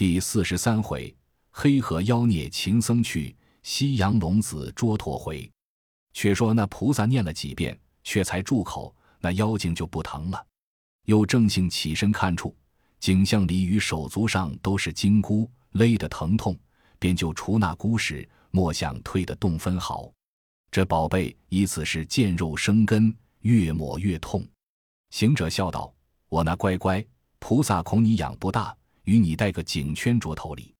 第四十三回，黑河妖孽秦僧去，西洋龙子捉驼回。却说那菩萨念了几遍，却才住口，那妖精就不疼了。又正性起身看处，景象里与手足上都是金箍，勒得疼痛，便就除那箍时，莫想退得动分毫。这宝贝以此是见肉生根，越抹越痛。行者笑道：“我那乖乖菩萨，恐你养不大，与你戴个颈圈着头里。”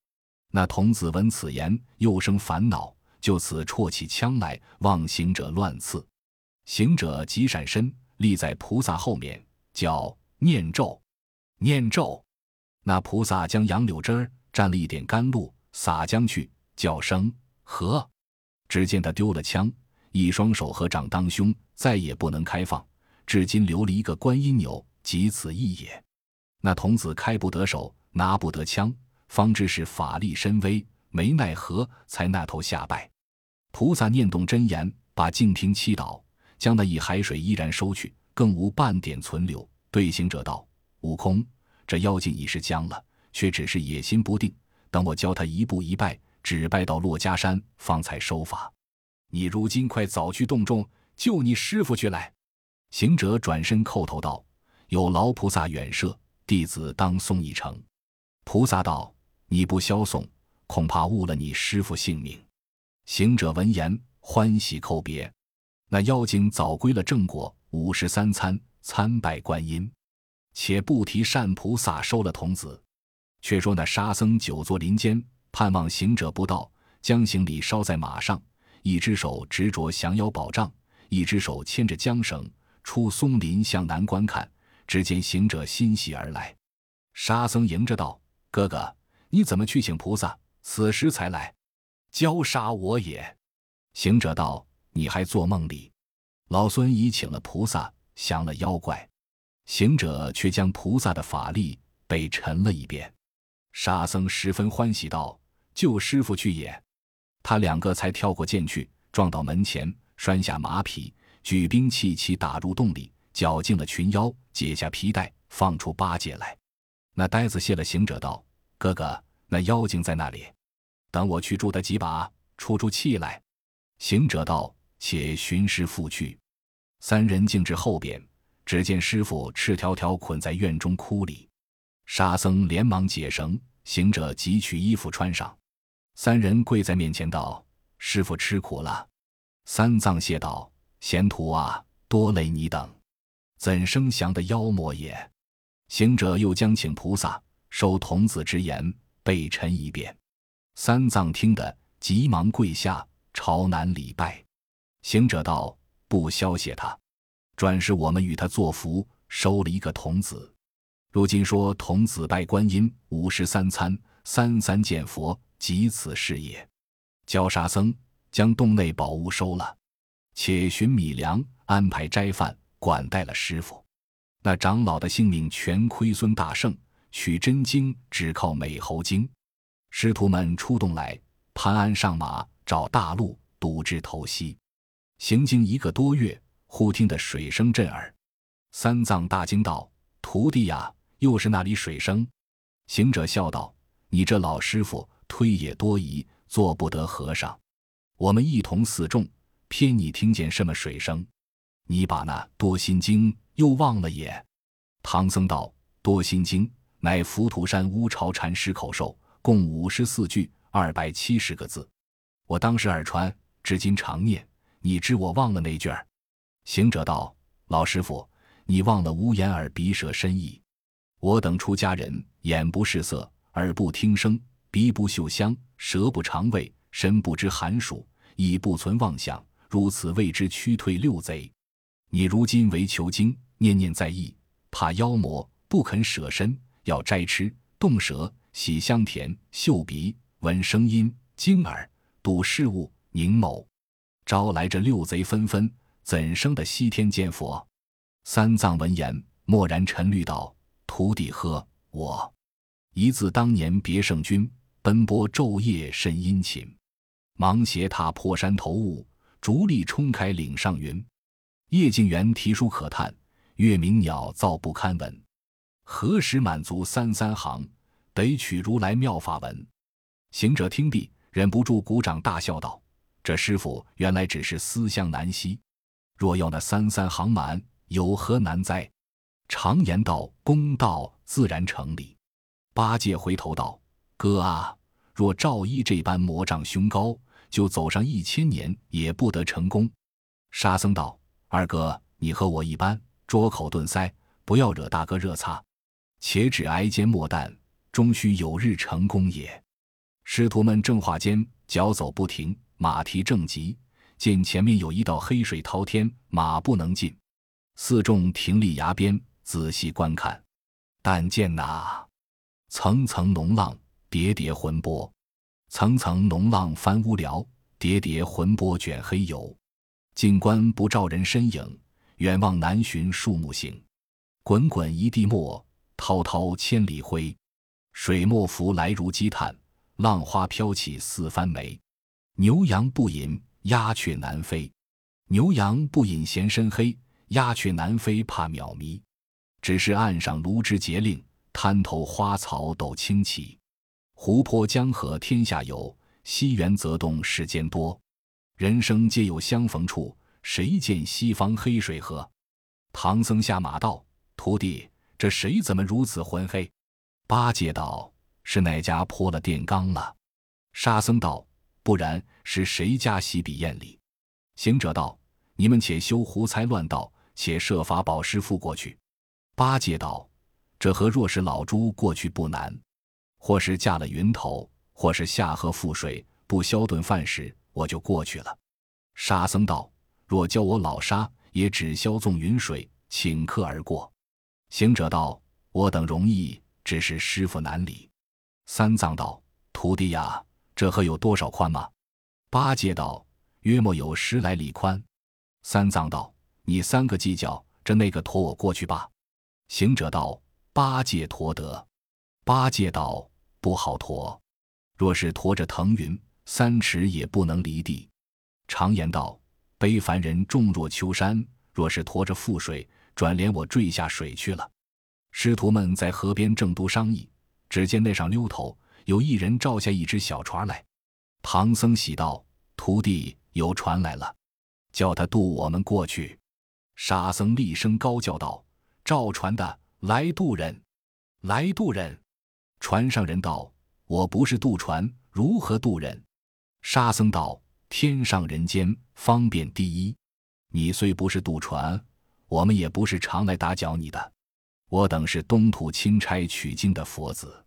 那童子闻此言，又生烦恼，就此绰起枪来，望行者乱刺。行者急闪身，立在菩萨后面，叫念咒，念咒。那菩萨将杨柳枝儿蘸了一点甘露，撒将去，叫声和。只见他丢了枪，一双手合掌当胸，再也不能开放。至今留了一个观音钮，即此意也。那童子开不得手，拿不得枪，方知是法力深微，没奈何，才那头下拜。菩萨念动真言，把净瓶祈祷，将那一海水依然收去，更无半点存留。对行者道：“悟空，这妖精已是僵了，却只是野心不定。等我教他一步一拜。”只拜到珞珈山，方才收法。你如今快早去洞中救你师傅去来。行者转身叩头道：“有劳菩萨远摄，弟子当送一程。”菩萨道：“你不消送，恐怕误了你师傅性命。”行者闻言欢喜叩别。那妖精早归了正果，五十三参参拜观音。且不提善菩萨收了童子，却说那沙僧久坐林间。盼望行者不到，将行李捎在马上，一只手执着降妖宝杖，一只手牵着缰绳，出松林向南观看。只见行者欣喜而来，沙僧迎着道：“哥哥，你怎么去请菩萨？此时才来，教杀我也。”行者道：“你还做梦哩？老孙已请了菩萨，降了妖怪。”行者却将菩萨的法力被沉了一遍。沙僧十分欢喜道。救师傅去也，他两个才跳过涧去，撞到门前，拴下马匹，举兵器齐打入洞里，绞尽了群妖，解下皮带，放出八戒来。那呆子谢了行者道：“哥哥，那妖精在那里？等我去助他几把，出出气来。”行者道：“且寻师傅去。”三人径至后边，只见师傅赤条条捆在院中窟里，沙僧连忙解绳，行者急取衣服穿上。三人跪在面前道：“师傅吃苦了。”三藏谢道：“贤徒啊，多累你等，怎生降的妖魔也？”行者又将请菩萨收童子之言备陈一遍。三藏听得，急忙跪下朝南礼拜。行者道：“不消谢他，转是我们与他作福，收了一个童子。如今说童子拜观音，五十三参，三三见佛。”即此事也。教沙僧将洞内宝物收了，且寻米粮，安排斋饭，管待了师傅。那长老的性命全亏孙大圣，取真经只靠美猴精。师徒们出洞来，潘安上马，找大路，堵至头西。行经一个多月，忽听得水声震耳。三藏大惊道：“徒弟呀，又是那里水声？”行者笑道：“你这老师傅。”推也多疑，做不得和尚。我们一同四众，偏你听见什么水声？你把那多心经又忘了也？唐僧道：多心经乃浮屠山乌巢禅师口授，共五十四句，二百七十个字。我当时耳传，至今常念。你知我忘了哪句儿？行者道：老师傅，你忘了无眼耳鼻舌身意。我等出家人，眼不视色，耳不听声。鼻不嗅香，舌不尝味，身不知寒暑，亦不存妄想，如此谓之驱退六贼。你如今为求经，念念在意，怕妖魔，不肯舍身，要摘吃，动舌，洗香甜，嗅鼻，闻声音，惊耳，睹事物，凝眸，招来这六贼纷纷，怎生的西天见佛？三藏闻言，默然沉虑道：“徒弟呵，我一字当年别圣君。”奔波昼夜甚殷勤，忙斜踏破山头雾，逐力冲开岭上云。叶敬元提书可叹，月明鸟噪不堪闻。何时满足三三行？得取如来妙法文。行者听毕，忍不住鼓掌大笑道：“这师傅原来只是思乡难息，若要那三三行满，有何难哉？”常言道：“公道自然成理。”八戒回头道：“哥啊，若赵一这般魔障凶高，就走上一千年也不得成功。”沙僧道：“二哥，你和我一般，捉口顿塞，不要惹大哥热擦。且只挨煎莫淡，终须有日成功也。”师徒们正话间，脚走不停，马蹄正急，见前面有一道黑水滔天，马不能进。四众停立崖边，仔细观看，但见那层层浓浪，叠叠浑波，层层浓浪翻乌辽，叠叠浑波卷黑油。近观不照人身影，远望南寻树木行。滚滚一地墨，滔滔千里灰。水墨浮来如积炭。浪花飘起似翻梅，牛羊不饮，鸦雀难飞。牛羊不饮嫌深黑，鸦雀难飞怕渺迷。只是岸上芦枝节令，滩头花草斗清奇。湖泊江河天下有，西园则动世间多。人生皆有相逢处，谁见西方黑水河？唐僧下马道：“徒弟，这水怎么如此浑黑？”八戒道。是哪家泼了电缸了？沙僧道：“不然，是谁家洗笔砚里？”行者道：“你们且休胡猜乱道，且设法保师傅过去。”八戒道：“这河若是老猪过去不难，或是架了云头，或是下河覆水，不消顿饭食，我就过去了。”沙僧道：“若教我老沙，也只消纵云水，顷刻而过。”行者道：“我等容易，只是师傅难理。”三藏道：“徒弟呀，这河有多少宽吗？”八戒道：“约莫有十来里宽。”三藏道：“你三个计较，这那个驮我过去吧。”行者道：“八戒驮得。”八戒道：“不好驮，若是驮着腾云，三尺也不能离地。常言道：背凡人重若丘山，若是驮着覆水，转连我坠下水去了。”师徒们在河边正都商议。只见那上溜头有一人照下一只小船来，唐僧喜道：“徒弟有船来了，叫他渡我们过去。”沙僧厉声高叫道：“照船的来渡人，来渡人！”船上人道：“我不是渡船，如何渡人？”沙僧道：“天上人间方便第一，你虽不是渡船，我们也不是常来打搅你的。”我等是东土钦差取经的佛子，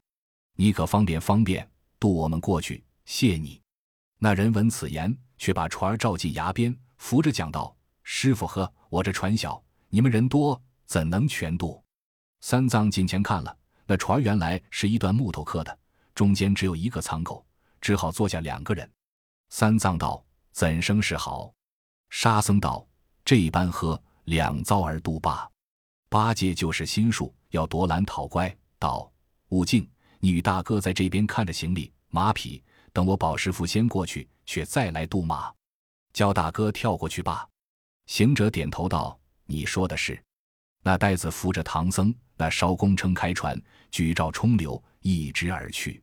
你可方便方便渡我们过去，谢你。那人闻此言，却把船儿照进崖边，扶着讲道：“师傅呵，我这船小，你们人多，怎能全渡？”三藏近前看了，那船原来是一段木头刻的，中间只有一个舱口，只好坐下两个人。三藏道：“怎生是好？”沙僧道：“这般喝，两遭而渡罢。”八戒就是心术，要夺蓝讨乖，道：“悟净，你与大哥在这边看着行李马匹，等我保师傅先过去，却再来渡马，叫大哥跳过去吧。”行者点头道：“你说的是。”那呆子扶着唐僧，那艄公撑开船，举棹冲流，一直而去。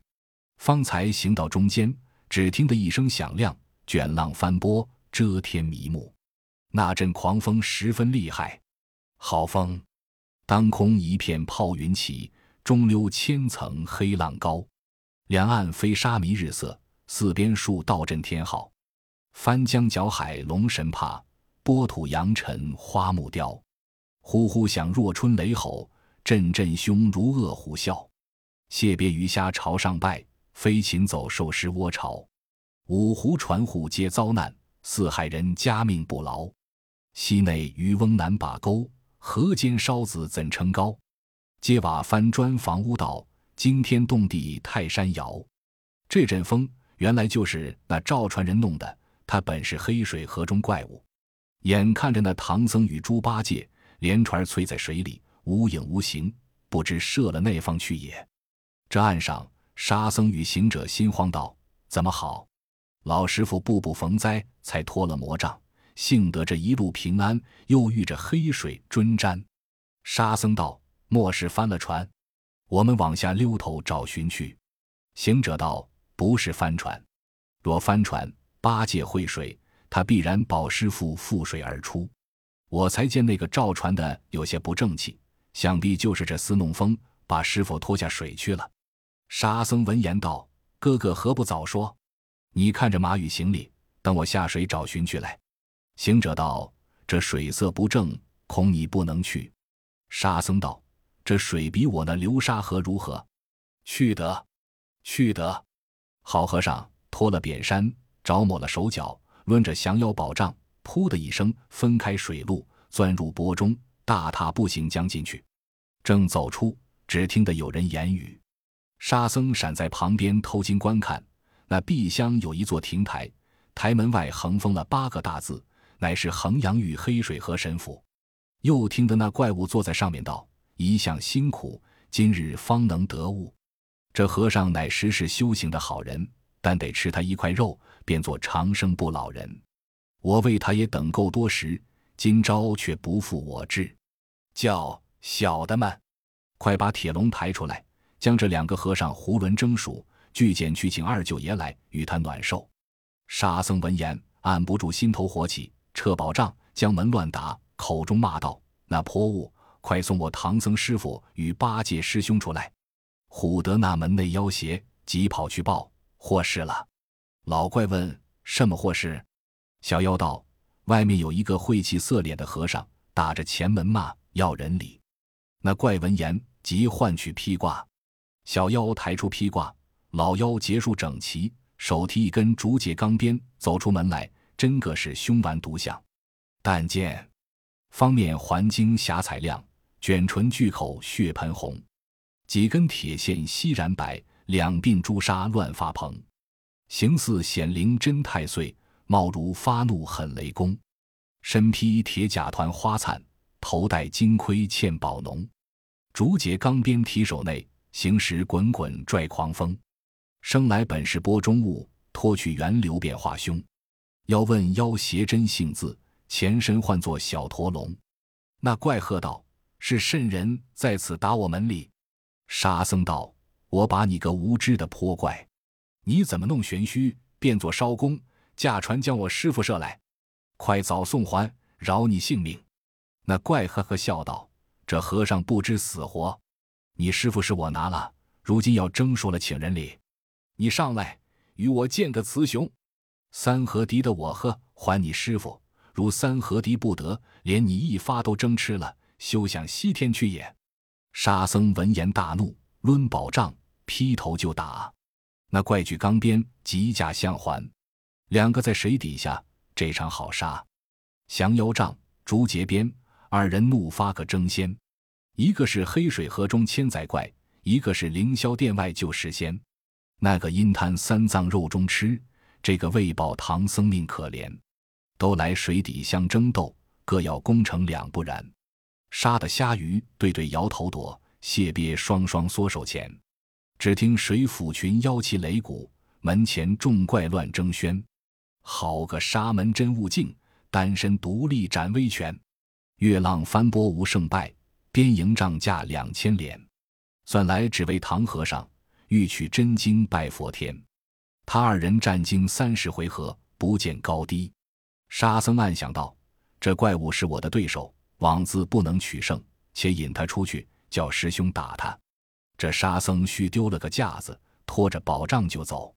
方才行到中间，只听得一声响亮，卷浪翻波，遮天迷目。那阵狂风十分厉害，好风。当空一片炮云起，中溜千层黑浪高。两岸飞沙弥日色，四边树倒震天号。翻江搅海龙神怕，波土扬尘花木凋。呼呼响若春雷吼，阵阵凶如恶虎啸。蟹别鱼虾朝上拜，飞禽走兽失窝巢。五湖船户皆遭难，四海人家命不牢。溪内渔翁难把钩。河间烧子怎称高？揭瓦翻砖房屋倒，惊天动地泰山摇。这阵风原来就是那赵传人弄的，他本是黑水河中怪物。眼看着那唐僧与猪八戒连船催在水里，无影无形，不知射了那方去也。这岸上沙僧与行者心慌道：“怎么好？老师傅步步逢灾，才脱了魔障。”幸得这一路平安，又遇着黑水追沾。沙僧道：“莫是翻了船？我们往下溜头找寻去。行者道：“不是翻船，若翻船，八戒会水，他必然保师傅覆水而出。我才见那个造船的有些不正气，想必就是这厮弄风，把师傅拖下水去了。”沙僧闻言道：“哥哥何不早说？你看着马与行李，等我下水找寻去来。”行者道：“这水色不正，恐你不能去。”沙僧道：“这水比我那流沙河如何？去得，去得。”好和尚脱了扁衫，着抹了手脚，抡着降妖宝杖，噗的一声分开水路，钻入钵中，大踏步行将进去。正走出，只听得有人言语。沙僧闪在旁边偷睛观看，那壁厢有一座亭台，台门外横封了八个大字。乃是衡阳玉黑水河神府，又听得那怪物坐在上面道：“一向辛苦，今日方能得悟。这和尚乃实是修行的好人，但得吃他一块肉，便做长生不老人。我为他也等够多时，今朝却不负我志，叫小的们，快把铁笼抬出来，将这两个和尚囫囵蒸熟，俱捡去请二舅爷来与他暖寿。”沙僧闻言，按不住心头火起。撤宝杖，将门乱打，口中骂道：“那泼物，快送我唐僧师傅与八戒师兄出来！”唬得那门内妖邪急跑去报祸事了。老怪问：“什么祸事？”小妖道：“外面有一个晦气色脸的和尚，打着前门骂要人礼。”那怪闻言，即唤去披挂。小妖抬出披挂，老妖结束整齐，手提一根竹节钢鞭，走出门来。真个是凶顽独相，但见方面环睛霞彩亮，卷唇巨口血盆红，几根铁线稀然白，两鬓朱砂乱发蓬，形似显灵真太岁，貌如发怒狠雷公，身披铁甲团花灿，头戴金盔嵌宝浓，竹节钢鞭提手内，行时滚滚拽狂风，生来本是波中物，脱去源流变化凶。要问妖邪真姓字，前身唤作小驼龙。那怪喝道：“是甚人在此打我门里？”沙僧道：“我把你个无知的泼怪，你怎么弄玄虚，变作艄公，驾船将我师傅射来？快早送还，饶你性命！”那怪呵呵笑道：“这和尚不知死活，你师傅是我拿了，如今要征收了请人礼，你上来与我见个雌雄。”三合敌的我呵，还你师傅；如三合敌不得，连你一发都争吃了，休想西天去也！沙僧闻言大怒，抡宝杖劈头就打。那怪举钢鞭，急架相还。两个在水底下，这场好杀。降妖杖、竹节鞭，二人怒发个争先。一个是黑水河中千载怪，一个是凌霄殿外救世仙。那个阴贪三藏肉中吃。这个为报唐僧命可怜，都来水底相争斗，各要功成两不然。杀的虾鱼对对摇头躲，蟹鳖双双缩手前。只听水府群妖旗擂鼓，门前众怪乱争喧。好个沙门真悟净，单身独立展威权。月浪翻波无胜败，边营帐架两千连。算来只为唐和尚欲取真经拜佛天。他二人战经三十回合，不见高低。沙僧暗想道：“这怪物是我的对手，枉自不能取胜，且引他出去，叫师兄打他。”这沙僧须丢了个架子，拖着宝杖就走。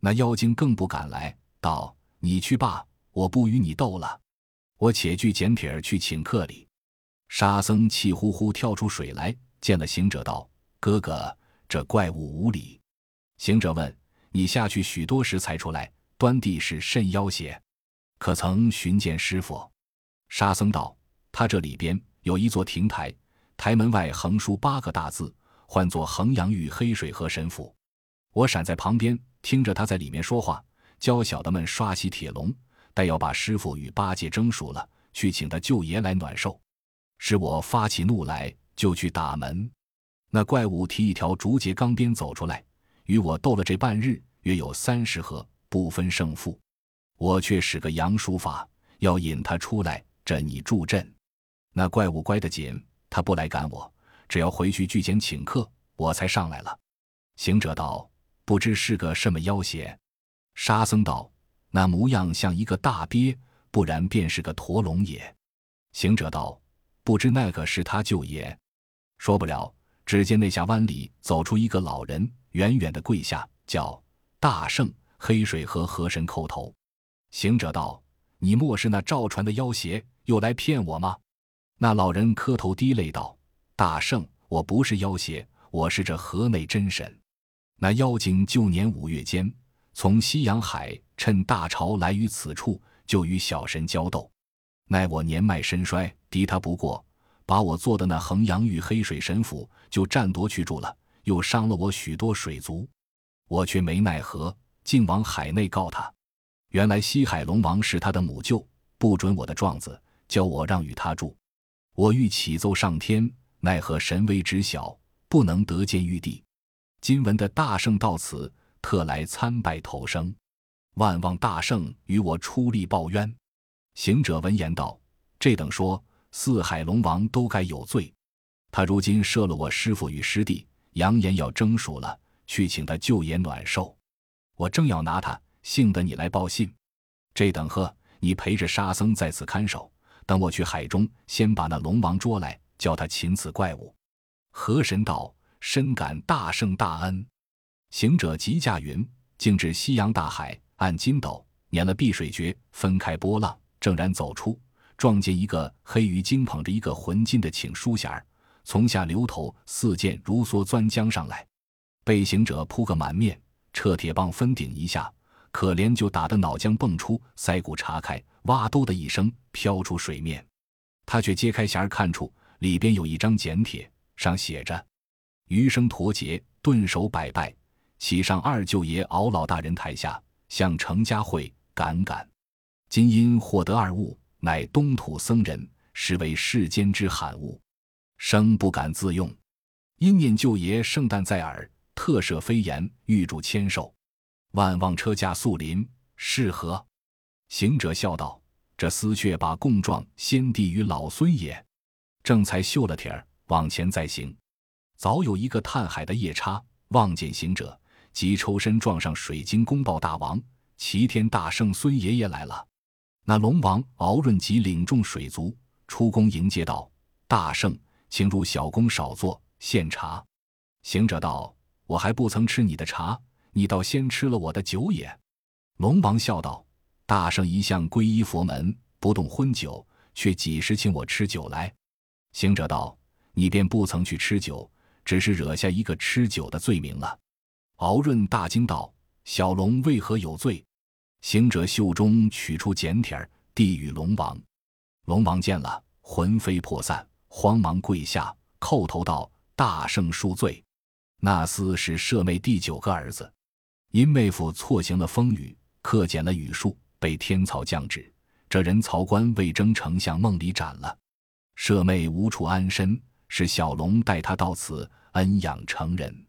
那妖精更不敢来，道：“你去罢，我不与你斗了。我且具简帖儿去请客礼。”沙僧气呼呼跳出水来，见了行者，道：“哥哥，这怪物无礼。”行者问。你下去许多时才出来，端地是甚妖邪？可曾寻见师傅？沙僧道：“他这里边有一座亭台，台门外横书八个大字，唤作衡阳玉黑水河神府。我闪在旁边，听着他在里面说话，教小的们刷洗铁笼，待要把师傅与八戒蒸熟了，去请他舅爷来暖寿。是我发起怒来，就去打门。那怪物提一条竹节钢鞭走出来。”与我斗了这半日，约有三十合，不分胜负。我却使个杨书法，要引他出来，这你助阵。那怪物乖得紧，他不来赶我，只要回去聚简请客，我才上来了。行者道：“不知是个什么妖邪？”沙僧道：“那模样像一个大鳖，不然便是个驼龙也。”行者道：“不知那个是他舅爷？”说不了。只见那下湾里走出一个老人，远远的跪下，叫大圣黑水河河神叩头。行者道：“你莫是那赵传的妖邪，又来骗我吗？”那老人磕头滴泪道：“大圣，我不是妖邪，我是这河内真神。那妖精旧年五月间，从西洋海趁大潮来于此处，就与小神交斗。奈我年迈身衰，敌他不过。”把我做的那衡阳玉黑水神斧就占夺去住了，又伤了我许多水族，我却没奈何，竟往海内告他。原来西海龙王是他的母舅，不准我的状子，叫我让与他住。我欲启奏上天，奈何神威之小，不能得见玉帝。今闻的大圣到此，特来参拜投生，万望大圣与我出力报冤。行者闻言道：“这等说。”四海龙王都该有罪，他如今赦了我师父与师弟，扬言要征蜀了，去请他舅爷暖寿。我正要拿他，幸得你来报信。这等呵，你陪着沙僧在此看守，等我去海中，先把那龙王捉来，叫他擒此怪物。河神道：“深感大圣大恩。”行者急驾云，径至西洋大海，按筋斗捻了碧水诀，分开波浪，正然走出。撞见一个黑鱼精捧着一个浑金的请书匣儿，从下流头似箭如梭钻江上来，被行者扑个满面，撤铁棒分顶一下，可怜就打得脑浆迸出，腮骨查开，哇兜的一声飘出水面。他却揭开匣儿看出里边有一张简帖，上写着：“余生陀劫，顿首百拜，喜上二舅爷敖老大人台下，向程家会感感，今因获得二物。”乃东土僧人，实为世间之罕物，生不敢自用。因念舅爷圣诞在耳，特设飞言，预祝千寿。万望车驾速临，是何？行者笑道：“这丝却把供状先递与老孙也。”正才嗅了帖儿，往前再行，早有一个探海的夜叉望见行者，即抽身撞上水晶宫报大王：“齐天大圣孙爷爷来了。”那龙王敖润即领众水族出宫迎接道：“大圣，请入小宫少坐，献茶。”行者道：“我还不曾吃你的茶，你倒先吃了我的酒也。”龙王笑道：“大圣一向皈依佛门，不动荤酒，却几时请我吃酒来？”行者道：“你便不曾去吃酒，只是惹下一个吃酒的罪名了。”敖润大惊道：“小龙为何有罪？”行者袖中取出简帖儿，递与龙王。龙王见了，魂飞魄散，慌忙跪下，叩头道：“大圣恕罪。那厮是舍妹第九个儿子，因妹夫错行了风雨，克减了雨数，被天曹降旨，这人曹官魏征丞相，梦里斩了。舍妹无处安身，是小龙带他到此，恩养成人。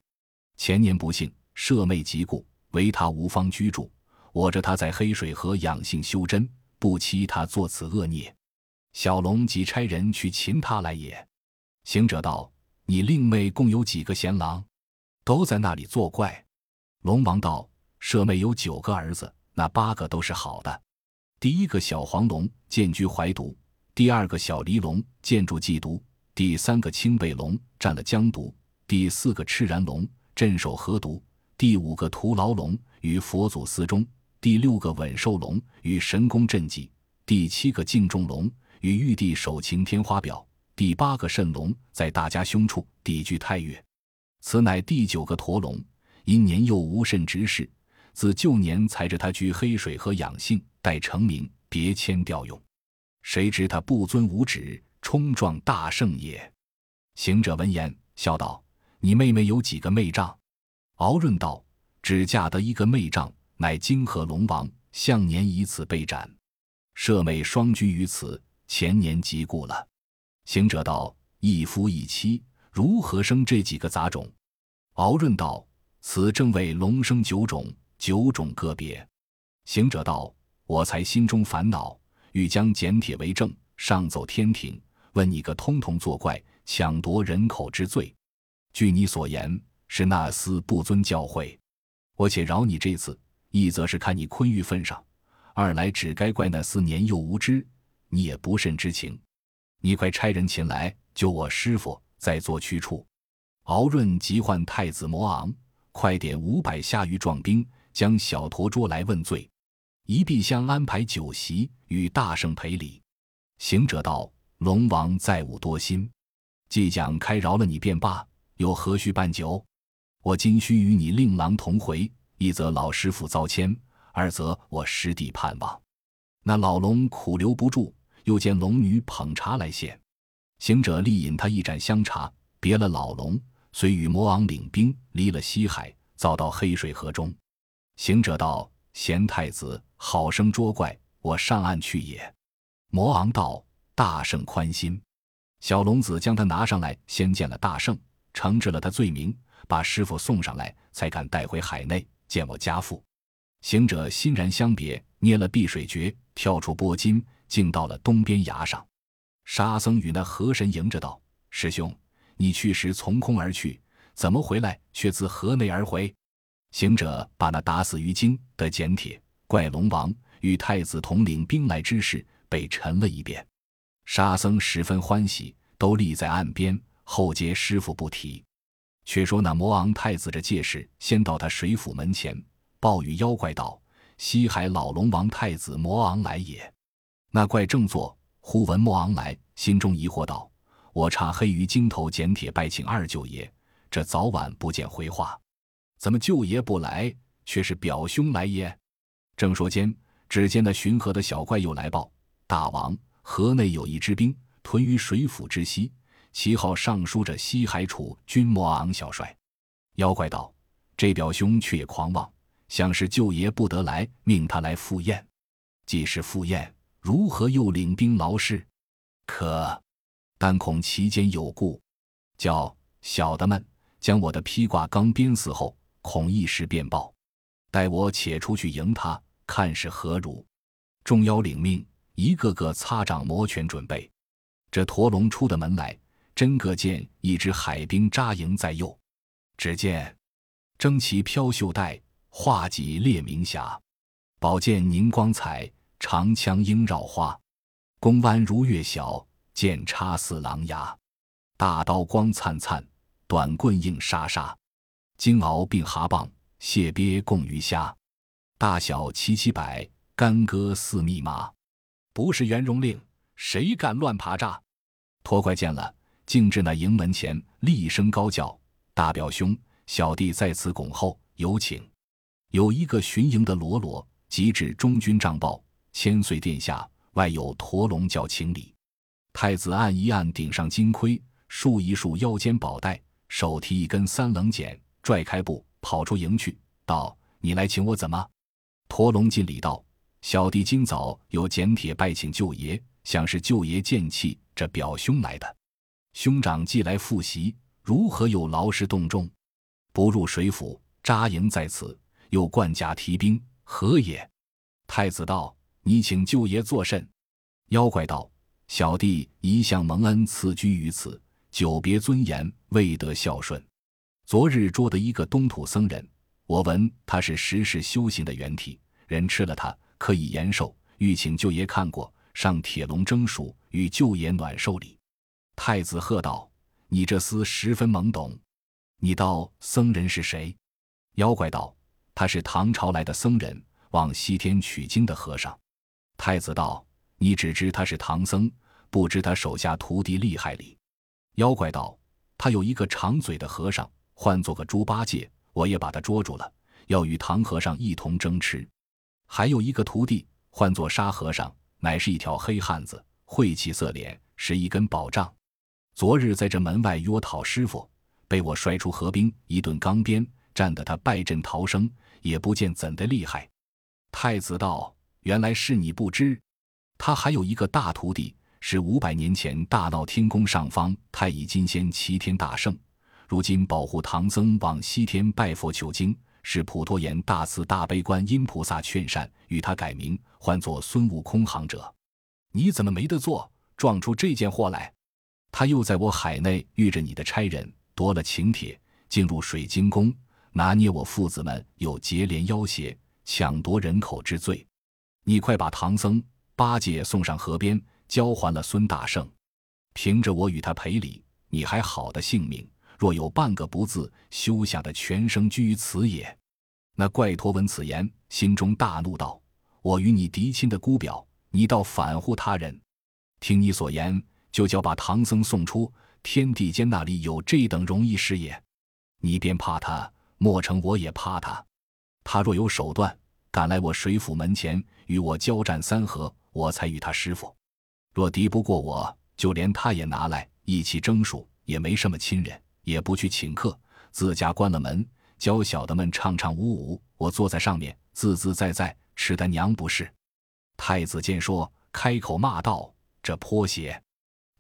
前年不幸，舍妹疾故，唯他无方居住。”我着他在黑水河养性修真，不期他作此恶孽。小龙即差人去擒他来也。行者道：“你令妹共有几个贤郎？都在那里作怪。”龙王道：“舍妹有九个儿子，那八个都是好的。第一个小黄龙建居怀毒，第二个小离龙建住嫉毒，第三个青背龙占了江毒，第四个赤然龙镇守河毒，第五个徒劳龙与佛祖寺中。”第六个稳寿龙与神功镇济，第七个敬重龙与玉帝守擎天花表，第八个谮龙在大家胸处抵御太岳。此乃第九个驼龙，因年幼无甚执事，自旧年才着他居黑水河养性，待成名别迁调用。谁知他不遵无旨，冲撞大圣也。行者闻言笑道：“你妹妹有几个妹丈？”敖润道：“只嫁得一个妹丈。”乃泾河龙王，向年以此被斩，舍妹双居于此，前年即故了。行者道：“一夫一妻，如何生这几个杂种？”敖润道：“此正为龙生九种，九种个别。”行者道：“我才心中烦恼，欲将简帖为证，上奏天庭，问你个通通作怪，抢夺人口之罪。”据你所言，是那厮不遵教诲。我且饶你这次，一则是看你昆玉份上，二来只该怪那厮年幼无知，你也不甚知情。你快差人前来救我师傅，再做去处。敖润急唤太子摩昂，快点五百下狱壮兵，将小陀捉来问罪。一必相安排酒席，与大圣赔礼。行者道：“龙王再无多心，既讲开饶了你便罢，又何须办酒？我今须与你令郎同回，一则老师傅遭迁，二则我师弟盼望。那老龙苦留不住。”又见龙女捧茶来献，行者力引他一盏香茶，别了老龙，遂与魔王领兵离了西海，早到黑水河中。行者道：“贤太子，好生捉怪，我上岸去也。”魔王道：“大圣宽心。”小龙子将他拿上来，先见了大圣，惩治了他罪名，把师傅送上来，才敢带回海内见我家父。行者欣然相别，捏了碧水诀，跳出波金。竟到了东边崖上，沙僧与那河神迎着道：“师兄，你去时从空而去，怎么回来却自河内而回？”行者把那打死于京的简帖、怪龙王与太子统领兵来之事被陈了一遍。沙僧十分欢喜，都立在岸边，后接师傅不提。却说那魔王太子这借事，先到他水府门前，报与妖怪道：“西海老龙王太子魔昂来也。”那怪正坐，忽闻魔昂来，心中疑惑道：“我差黑鱼精头捡帖拜请二舅爷，这早晚不见回话，怎么舅爷不来，却是表兄来也？”正说间，只见那巡河的小怪又来报：“大王，河内有一支兵屯于水府之西，旗号上书着西海楚君莫昂小帅。”妖怪道：“这表兄却也狂妄，想是舅爷不得来，命他来赴宴。既是赴宴。”如何又领兵劳事？可，但恐其间有故，叫小的们将我的披挂刚鞭死后，恐一时便报。待我且出去迎他，看是何如。众妖领命，一个个擦掌摩拳准备。这驼龙出的门来，真个见一支海兵扎营在右。只见旌旗飘绣带，画戟列明霞，宝剑凝光彩。长枪映绕花，弓弯如月小，剑插似狼牙。大刀光灿灿，短棍硬沙沙。金鳌并蛤蚌，蟹鳖共鱼虾。大小七七百，干戈似密麻。不是袁荣令，谁敢乱爬栅？驼怪见了，径至那营门前，厉声高叫：“大表兄，小弟在此恭候，有请。”有一个巡营的罗罗，即至中军帐报。千岁殿下，外有驼龙叫请礼。太子按一按顶上金盔，束一束腰间宝带，手提一根三棱剪，拽开布，跑出营去，道：“你来请我怎么？”驼龙进礼道：“小弟今早有简帖拜请舅爷，想是舅爷见气这表兄来的。兄长既来复习，如何又劳师动众，不入水府扎营在此，又冠甲提兵，何也？”太子道。你请舅爷作甚？妖怪道：“小弟一向蒙恩赐居于此，久别尊严，未得孝顺。昨日捉得一个东土僧人，我闻他是时世修行的原体，人吃了他可以延寿。欲请舅爷看过，上铁笼蒸熟，与舅爷暖寿礼。”太子喝道：“你这厮十分懵懂，你道僧人是谁？”妖怪道：“他是唐朝来的僧人，往西天取经的和尚。”太子道：“你只知他是唐僧，不知他手下徒弟厉害哩。”妖怪道：“他有一个长嘴的和尚，唤作个猪八戒，我也把他捉住了，要与唐和尚一同争吃。还有一个徒弟，唤作沙和尚，乃是一条黑汉子，晦气色脸，是一根宝杖。昨日在这门外与我讨师傅，被我摔出河滨，一顿钢鞭，战得他败阵逃生，也不见怎的厉害。”太子道。原来是你不知，他还有一个大徒弟，是五百年前大闹天宫上方太乙金仙齐天大圣，如今保护唐僧往西天拜佛求经，是普陀岩大慈大悲观音菩萨劝善，与他改名，唤作孙悟空行者。你怎么没得做，撞出这件祸来？他又在我海内遇着你的差人，夺了请帖，进入水晶宫，拿捏我父子们，有结连要挟、抢夺人口之罪。你快把唐僧、八戒送上河边，交还了孙大圣。凭着我与他赔礼，你还好的性命；若有半个不字，休想的全生居于此也。那怪托闻此言，心中大怒，道：“我与你嫡亲的姑表，你倒反护他人！听你所言，就叫把唐僧送出天地间，那里有这等容易事也？你便怕他，莫成我也怕他。他若有手段，敢来我水府门前与我交战三合，我才与他师傅。若敌不过我。”就连他也拿来一起争数，也没什么亲人，也不去请客，自家关了门，教小的们唱唱舞舞，我坐在上面自自在在吃他娘不是。太子见说，开口骂道：“这泼邪，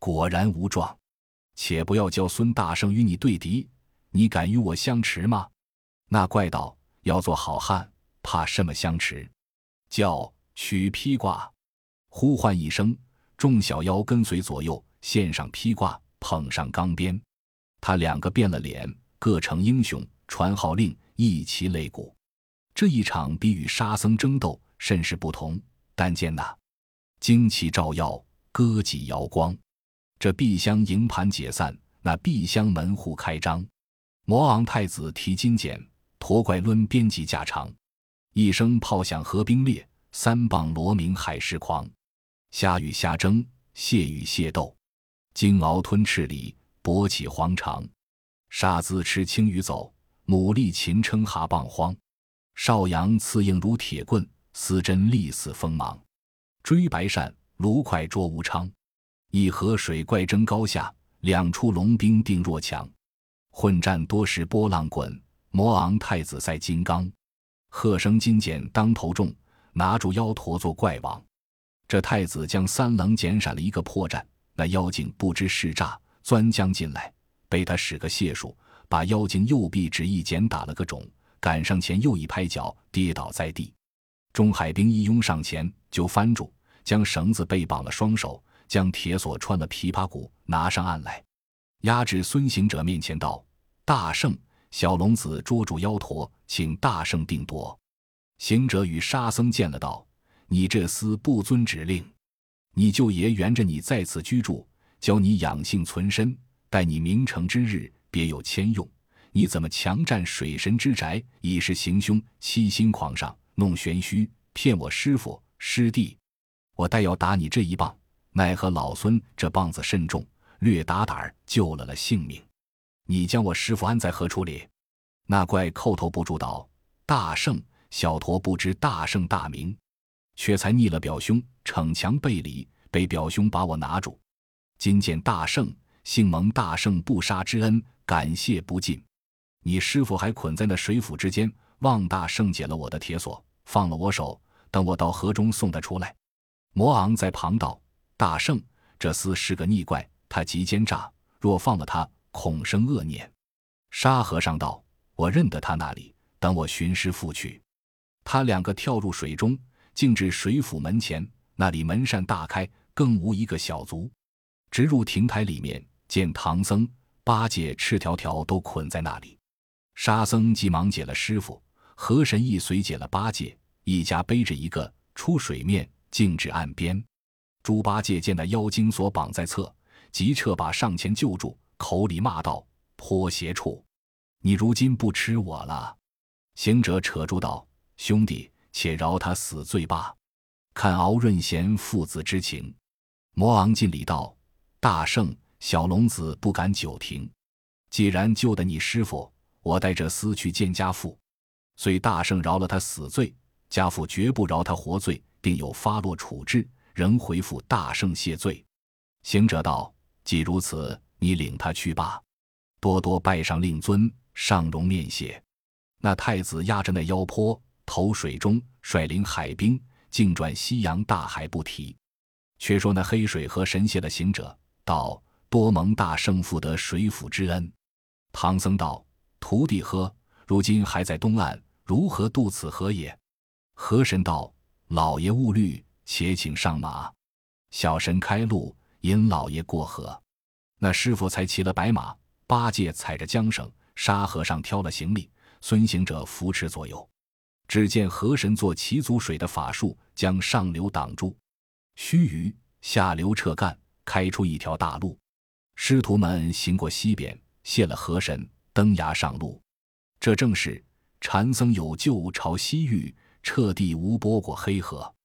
果然无状！且不要叫孙大圣与你对敌，你敢与我相持吗？”那怪道：“要做好汉，怕什么相持？叫取披挂，呼唤一声。”众小妖跟随左右，献上披挂，捧上钢鞭。他两个变了脸，各成英雄，传号令，一齐擂鼓。这一场比与沙僧争斗甚是不同。但见那旌旗照耀，歌伎摇光。这碧香营盘解散，那碧香门户开张。魔昂太子提金锏，驼怪抡鞭击架长。一声炮响河冰裂，三棒锣鸣海市狂。虾与虾争，蟹与蟹斗，鲸鳌吞赤鲤，勃起黄肠。沙子吃青鱼走，牡蛎擒称蛤蚌荒。少阳刺硬如铁棍，丝针利似锋芒。追白鳝，卢快捉吴昌。一河水怪争高下，两处龙兵定若强。混战多时波浪滚，魔昂太子赛金刚。喝声金剪当头重，拿住妖驼做怪王。这太子将三棱剪闪了一个破绽，那妖精不知是诈，钻将进来，被他使个解数，把妖精右臂指一剪，打了个肿，赶上前又一拍脚，跌倒在地。中海兵一拥上前，就翻住，将绳子被绑了双手，将铁锁穿了琵琶骨，拿上岸来，押至孙行者面前道：“大圣，小龙子捉住妖驼，请大圣定夺。”行者与沙僧见了道。你这厮不遵指令，你舅爷原着你在此居住，教你养性存身，待你名成之日，别有千用。你怎么强占水神之宅，以示行凶，欺心狂上，弄玄虚，骗我师傅师弟？我待要打你这一棒，奈何老孙这棒子甚重，略打胆儿救了了性命。你将我师傅安在何处里？那怪叩头不住道：“大圣，小陀不知大圣大名。”却才逆了表兄，逞强背礼，被表兄把我拿住。今见大圣，幸蒙大圣不杀之恩，感谢不尽。你师傅还捆在那水府之间，望大圣解了我的铁锁，放了我手，等我到河中送他出来。魔昂在旁道：“大圣，这厮是个逆怪，他极奸诈，若放了他，恐生恶念。”沙和尚道：“我认得他那里，等我寻师复去。”他两个跳入水中。径至水府门前，那里门扇大开，更无一个小卒。直入亭台里面，见唐僧、八戒赤条条都捆在那里。沙僧急忙解了师傅，河神亦随解了八戒，一家背着一个出水面，径至岸边。猪八戒见那妖精所绑在侧，急撤把上前救住，口里骂道：“泼邪畜，你如今不吃我了！”行者扯住道：“兄弟。”且饶他死罪罢，看敖润贤父子之情。魔昂进礼道：“大圣，小龙子不敢久停。既然救得你师傅，我带着厮去见家父。虽大圣饶了他死罪，家父绝不饶他活罪，定有发落处置，仍回复大圣谢罪。”行者道：“既如此，你领他去罢。多多拜上令尊，上容面谢。”那太子压着那妖坡。投水中，率领海兵，竟转西洋大海不提。却说那黑水河神谢了行者，道：“多蒙大圣复得水府之恩。”唐僧道：“徒弟呵，如今还在东岸，如何渡此河也？”河神道：“老爷勿虑，且请上马。小神开路，引老爷过河。”那师傅才骑了白马，八戒踩着缰绳，沙和尚挑了行李，孙行者扶持左右。只见河神做齐足水的法术，将上流挡住，须臾，下流撤干，开出一条大路。师徒们行过西边，谢了河神，登崖上路。这正是禅僧有救朝西域，彻地无波过黑河。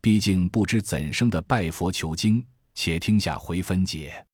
毕竟不知怎生的拜佛求经，且听下回分解。